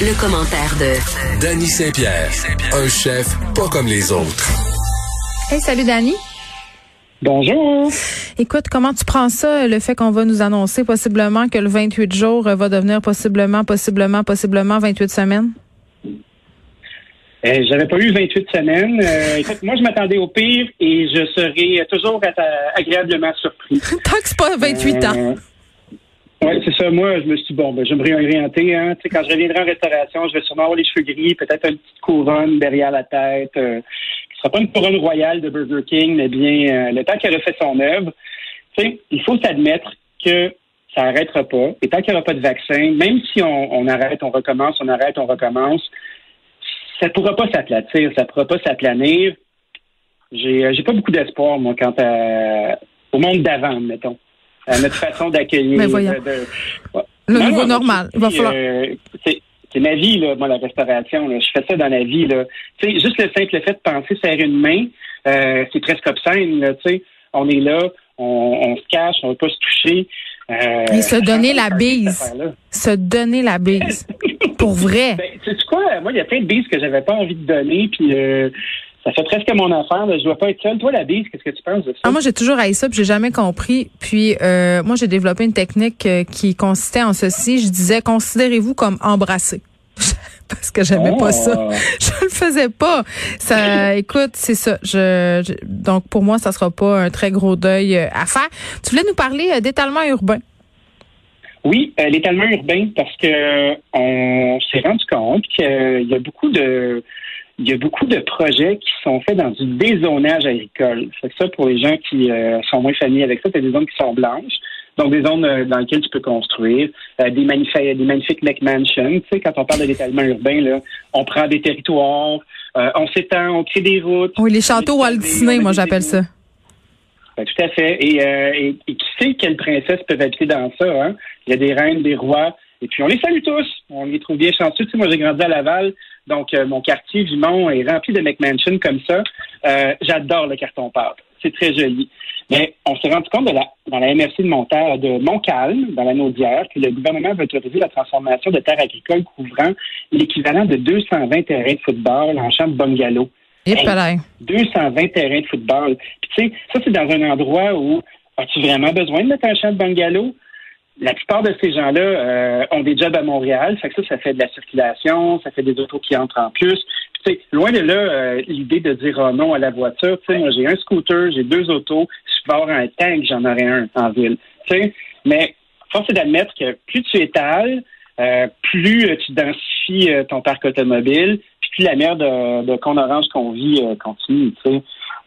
Le, commentaire de Danny Saint-Pierre, un chef pas comme les autres. Hey, salut Danny. Bonjour. Écoute, comment tu prends ça, le fait qu'on va nous annoncer possiblement que le 28 jours va devenir possiblement, possiblement, possiblement 28 semaines? Euh, J'avais pas eu 28 semaines. Euh, écoute, moi, je m'attendais au pire et je serai toujours agréablement surpris. Tant que c'est pas 28 ans. Oui, c'est ça. Moi, je me suis dit, bon, ben, je vais me réorienter. Hein. Tu sais, quand je reviendrai en restauration, je vais sûrement avoir les cheveux gris, peut-être une petite couronne derrière la tête. Euh, ce sera pas une couronne royale de Burger King, mais bien euh, le temps qu'elle a fait son œuvre. Tu sais, il faut s'admettre que ça n'arrêtera pas. Et tant qu'il n'y aura pas de vaccin, même si on, arrête, on recommence, on arrête, on recommence, ça ne pourra pas s'aplatir, ça ne pourra pas s'aplanir. J'ai, euh, j'ai pas beaucoup d'espoir, moi, quant à, au monde d'avant, mettons à notre façon d'accueillir. Le nouveau normal. Il va falloir. Euh, c'est ma vie, là, moi, la restauration. Je fais ça dans la vie. Là. juste le simple fait de penser serrer une main, euh, c'est presque obscène. Là, on est là, on, se cache, on ne veut pas se toucher. Euh, Et se donner la bise. Se donner la bise. Pour vrai. Ben, tu sais quoi? Moi, il y a plein de bises que j'avais pas envie de donner. Puis euh, ça fait presque mon affaire. Je dois pas être seule. Toi, la bise, qu'est-ce que tu penses de ça? Ah, moi, j'ai toujours haï ça, puis j'ai jamais compris. Puis, euh, moi, j'ai développé une technique euh, qui consistait en ceci. Je disais, considérez-vous comme embrassé. Parce que j'aimais pas ça. Oh. Je le faisais pas. Ça, écoute, c'est ça. Je, donc, pour moi, ça sera pas un très gros deuil euh, à faire. Tu voulais nous parler d'étalement urbain. Oui, l'étalement urbain, parce que on s'est rendu compte qu'il y a beaucoup de il y a beaucoup de projets qui sont faits dans du dézonage agricole. C'est ça pour les gens qui euh, sont moins familiers avec ça, c'est des zones qui sont blanches. Donc, des zones euh, dans lesquelles tu peux construire, euh, des, magnifiques, des magnifiques. Tu sais, quand on parle de l'étalement urbain, là, on prend des territoires, on s'étend, on crée des routes. Oui, les châteaux Walt Disney, moi j'appelle ça. Ben, tout à fait. Et, et, et, qui sait quelles princesses peuvent habiter dans ça? Hein? Il y a des reines, des rois. Et puis, on les salue tous. On les trouve bien chanceux. Tu sais, moi, j'ai grandi à Laval. Donc, euh, mon quartier Vimont est rempli de McMansion comme ça. Euh, j'adore le carton-pâte. C'est très joli. Mais on s'est rendu compte de la, dans la MRC de, de Montcalm, dans la Naudière, que le gouvernement veut autoriser la transformation de terres agricoles couvrant l'équivalent de 220 terrains de football en champ de bungalow. Hey, 220 terrains de football. Puis, tu sais, ça, c'est dans un endroit où as-tu vraiment besoin de mettre un champ de bungalow? La plupart de ces gens-là euh, ont des jobs à Montréal, ça, ça, ça fait de la circulation, ça fait des autos qui entrent en plus. Puis, loin de là, euh, l'idée de dire oh non à la voiture. Moi, j'ai un scooter, j'ai deux autos, je vais avoir un tank, j'en aurai un en ville. sais, Mais force est d'admettre que plus tu étales, euh, plus tu densifies ton parc automobile, puis plus la merde de, de qu'on vit continue.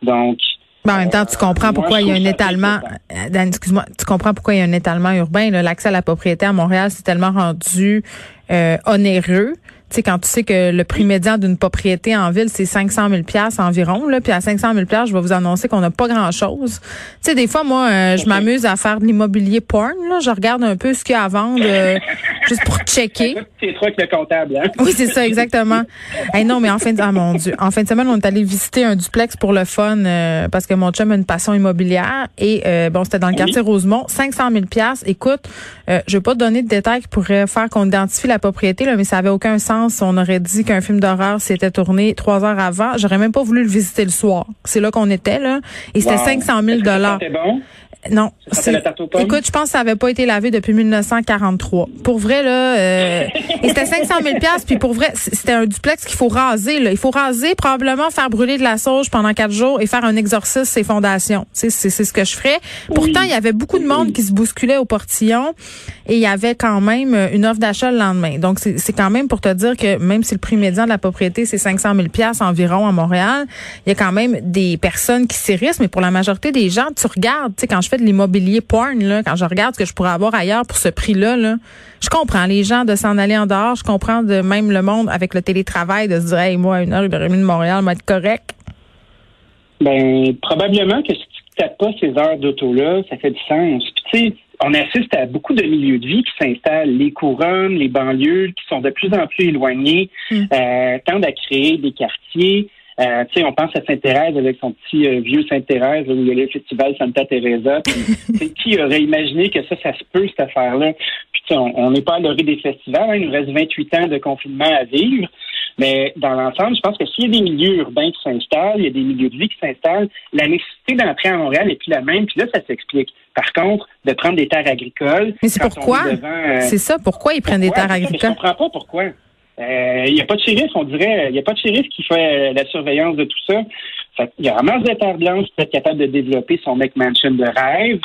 Donc, ben, en même temps, tu comprends pourquoi il y a un étalement. Euh, Dan, excuse-moi, tu comprends pourquoi il y a un étalement urbain. L'accès à la propriété à Montréal, c'est tellement rendu euh, onéreux tu sais, quand tu sais que le prix médian d'une propriété en ville, c'est 500 000 pièces environ, là, puis à 500 000 pièces, je vais vous annoncer qu'on n'a pas grand-chose. Tu sais, des fois, moi, euh, je m'amuse à faire de l'immobilier porn, là. Je regarde un peu ce qu'il y a à vendre, euh, juste pour checker. C'est que le comptable, hein? Oui, c'est ça, exactement. hey, non, mais en fin de, ah, mon Dieu. En fin de semaine, on est allé visiter un duplex pour le fun, euh, parce que mon chum a une passion immobilière. Et, bon, c'était dans le quartier Rosemont. 500 000 pièces. Écoute, je vais pas te donner de détails qui pourraient faire qu'on identifie la propriété, là, mais ça avait aucun sens on aurait dit qu'un film d'horreur s'était tourné trois heures avant. J'aurais même pas voulu le visiter le soir. C'est là qu'on était, là. Et c'était 500 000 dollars. Non. Écoute, je pense que ça avait pas été lavé depuis 1943. Pour vrai, là, euh, et c'était 500 000 puis pour vrai, c'était un duplex qu'il faut raser. Là. Il faut raser, probablement faire brûler de la sauge pendant quatre jours et faire un exorcisme ses fondations. C'est ce que je ferais. Pourtant, il y avait beaucoup de monde qui se bousculait au portillon et il y avait quand même une offre d'achat le lendemain. Donc, c'est quand même pour te dire que même si le prix médian de la propriété, c'est 500 000 environ à Montréal, il y a quand même des personnes qui s'y risquent, mais pour la majorité des gens, tu regardes, tu sais, quand je fais de l'immobilier porn, là, quand je regarde ce que je pourrais avoir ailleurs pour ce prix-là, là, je comprends les gens de s'en aller en dehors. Je comprends de même le monde avec le télétravail de se dire, hey, moi, une heure de remis de Montréal, va être correct. Ben, probablement que si tu tapes pas ces heures d'auto-là, ça fait du sens. Puis, tu sais, on assiste à beaucoup de milieux de vie qui s'installent, les couronnes, les banlieues, qui sont de plus en plus éloignés, mm. euh, tendent à créer des quartiers. Euh, tu sais, on pense à Sainte-Thérèse avec son petit euh, vieux Sainte-Thérèse où il y a le festival Santa Teresa. qui aurait imaginé que ça, ça se peut, cette affaire-là? Puis on n'est pas à l'orée des festivals. Hein, il nous reste 28 ans de confinement à vivre. Mais dans l'ensemble, je pense que s'il y a des milieux urbains qui s'installent, il y a des milieux de vie qui s'installent, la nécessité d'entrer à Montréal n'est plus la même. Puis là, ça s'explique. Par contre, de prendre des terres agricoles. Mais c'est pourquoi? Euh, c'est ça. Pourquoi ils prennent des terres agricoles? Je ne comprends pas pourquoi. Euh, il n'y a pas de shérif, on dirait. Il n'y a pas de shérif qui fait euh, la surveillance de tout ça. il y a masse de terres blanches pour être capable de développer son McMansion de rêve.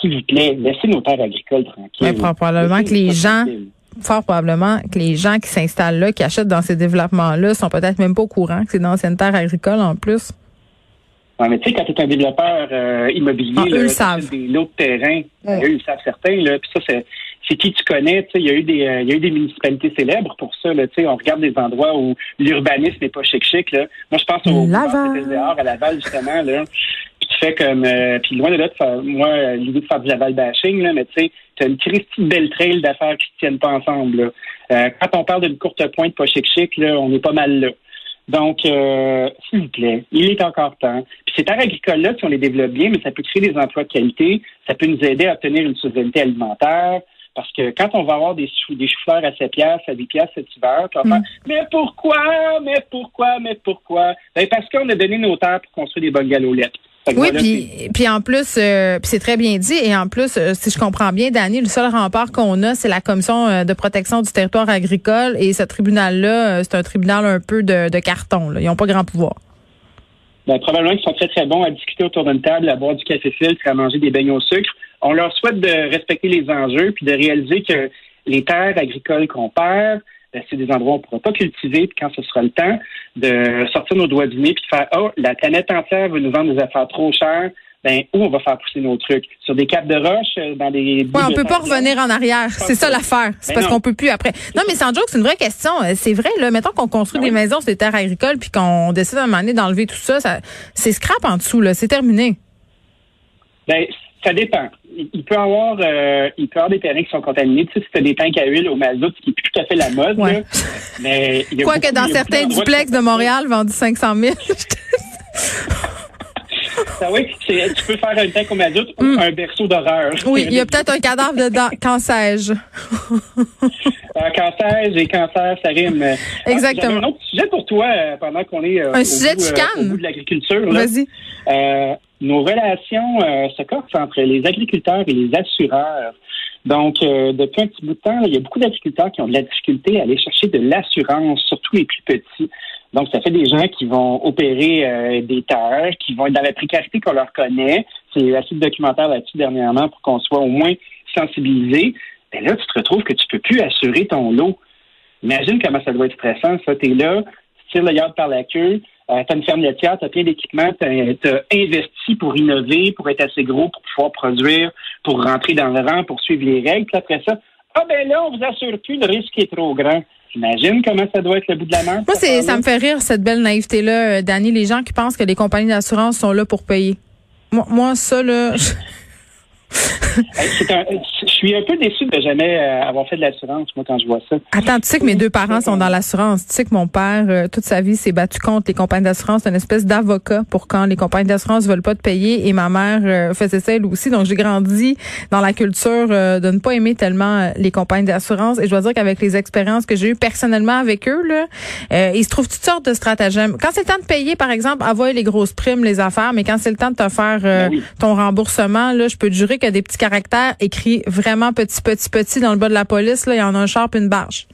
S'il vous plaît, laissez nos terres agricoles tranquilles. Mais probablement que les gens fort probablement que les gens qui s'installent là, qui achètent dans ces développements-là, sont peut-être même pas au courant que c'est d'anciennes terres agricoles en plus. Oui, mais tu sais, quand tu es un développeur euh, immobilier, ah, eux savent. des lots de terrain, eux, ils savent certains. Là, puis ça, c'est qui tu connais. Il y, a eu des, euh, il y a eu des municipalités célèbres pour ça. Là, on regarde des endroits où l'urbanisme n'est pas chic-chic. Moi, je pense au Laval. à Laval, justement. Là. Puis tu fais comme... Euh, puis loin de là, moi, l'idée de faire du Laval bashing, là, mais tu sais, tu as une Christie belle trail d'affaires qui ne tiennent pas ensemble. Là. quand on parle d'une courte pointe pas chic-chic, là, on est pas mal là. Donc, euh, s'il vous plaît, il est encore temps. Puis ces terres agricoles-là, si on les développe bien, mais ça peut créer des emplois de qualité, ça peut nous aider à obtenir une souveraineté alimentaire. Parce que quand on va avoir des, choux, des choux-fleurs à 7 piastres, à 10 piastres cet hiver, on va mm. mais pourquoi, mais pourquoi, mais pourquoi? Ben parce qu'on a donné nos terres pour construire des bonnes galolettes. Oui, puis, puis en plus, euh, c'est très bien dit. Et en plus, euh, si je comprends bien, Dani, le seul rempart qu'on a, c'est la commission euh, de protection du territoire agricole. Et ce tribunal-là, c'est un tribunal un peu de, carton. Ils n'ont pas grand pouvoir. Ben, probablement qu'ils sont très, très bons à discuter autour d'une table, à boire du café filtre, à manger des beignets au sucre. On leur souhaite de respecter les enjeux puis de réaliser que les terres agricoles qu'on perd, ben, c'est des endroits où on ne pourra pas cultiver, puis quand ce sera le temps de sortir nos doigts du nez puis de faire Oh, la planète entière veut nous vendre des affaires trop chères. Ben, où on va faire pousser nos trucs? Sur des capes de roche, euh, dans des... Ouais, on peut pas revenir en arrière. C'est ça l'affaire. C'est ben parce qu'on peut plus après. Non, mais sans joke, c'est une vraie question. Euh, c'est vrai, là. Mettons qu'on construit ben des maisons sur des terres agricoles puis qu'on décide à un moment donné d'enlever tout ça, ça c'est scrap en dessous, là. C'est terminé. Ben, ça dépend. Il peut avoir, euh, il peut avoir des terrains qui sont contaminés. Tu sais, si as des tanks à huile au mazout, ce qui est plus tout à fait la mode. Ouais. mais Quoique dans certains duplex de Montréal vendus 500 000. Ah oui, tu peux faire un tank au mazout ou mm. un berceau d'horreur. Oui, il y a peut-être un cadavre dedans. Quand sais-je? quand sais-je et cancer, ça rime. Exactement. un autre sujet pour toi euh, pendant qu'on est euh, un sujet au bout de l'agriculture. Vas-y nos relations euh, se corsent entre les agriculteurs et les assureurs. Donc, euh, depuis un petit bout de temps, il y a beaucoup d'agriculteurs qui ont de la difficulté à aller chercher de l'assurance, surtout les plus petits. Donc, ça fait des gens qui vont opérer euh, des terres, qui vont être dans la précarité qu'on leur connaît. C'est assez de documentaire là-dessus dernièrement pour qu'on soit au moins sensibilisé. Mais là, tu te retrouves que tu peux plus assurer ton lot. Imagine comment ça doit être stressant. Ça, t'es là, tu tires le yard par la queue, euh, tu as une ferme laitière, tu as plein d'équipements, tu as, investi pour innover, pour être assez gros, pour pouvoir produire, pour rentrer dans le rang, pour suivre les règles. Puis après ça, ah ben là, on vous assure plus, le risque est trop grand. J'imagine comment ça doit être le bout de la main. Moi, c'est, ça me fait rire, cette belle naïveté-là, euh, Dani, les gens qui pensent que les compagnies d'assurance sont là pour payer. Moi, moi ça, là... je suis un peu déçu de jamais euh, avoir fait de l'assurance, moi, quand je vois ça. Attends, tu sais que mes deux parents sont dans l'assurance. Tu sais que mon père, euh, toute sa vie, s'est battu contre les compagnies d'assurance. C'est une espèce d'avocat pour quand les compagnies d'assurance veulent pas te payer. Et ma mère euh, faisait ça elle aussi. Donc, j'ai grandi dans la culture de ne pas aimer tellement les compagnies d'assurance. Et je dois dire qu'avec les expériences que j'ai eues personnellement avec eux, là, il se trouve toutes sortes de stratagèmes. Quand c'est le temps de payer, par exemple, avoir les grosses primes, les affaires, mais quand c'est le temps de te faire ben ton remboursement, là, je peux te jurer qu'il y a des petits caractères écrits vraiment petit, petit, petit dans le bas de la police. Là, il y en a un sharp, une barge.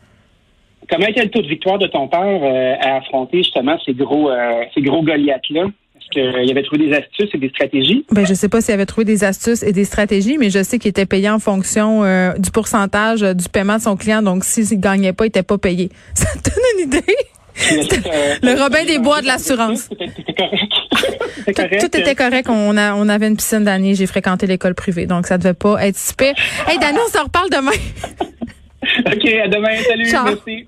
Comment était le taux de victoire de ton père euh, à affronter justement ces gros, euh, ces gros Goliaths-là? Est-ce qu'il avait trouvé des astuces et des stratégies? Ben, je sais pas s'il avait trouvé des astuces et des stratégies, mais je sais qu'il était payé en fonction euh, du pourcentage du paiement de son client. Donc, s'il ne gagnait pas, il n'était pas payé. Ça te donne une idée? le Robin des Bois de l'assurance. Tout, était correct. On, a, on avait une piscine d'année. J'ai fréquenté l'école privée, donc ça devait pas être super. Hey, Dani, on s'en reparle demain. OK, à demain. Salut. Merci.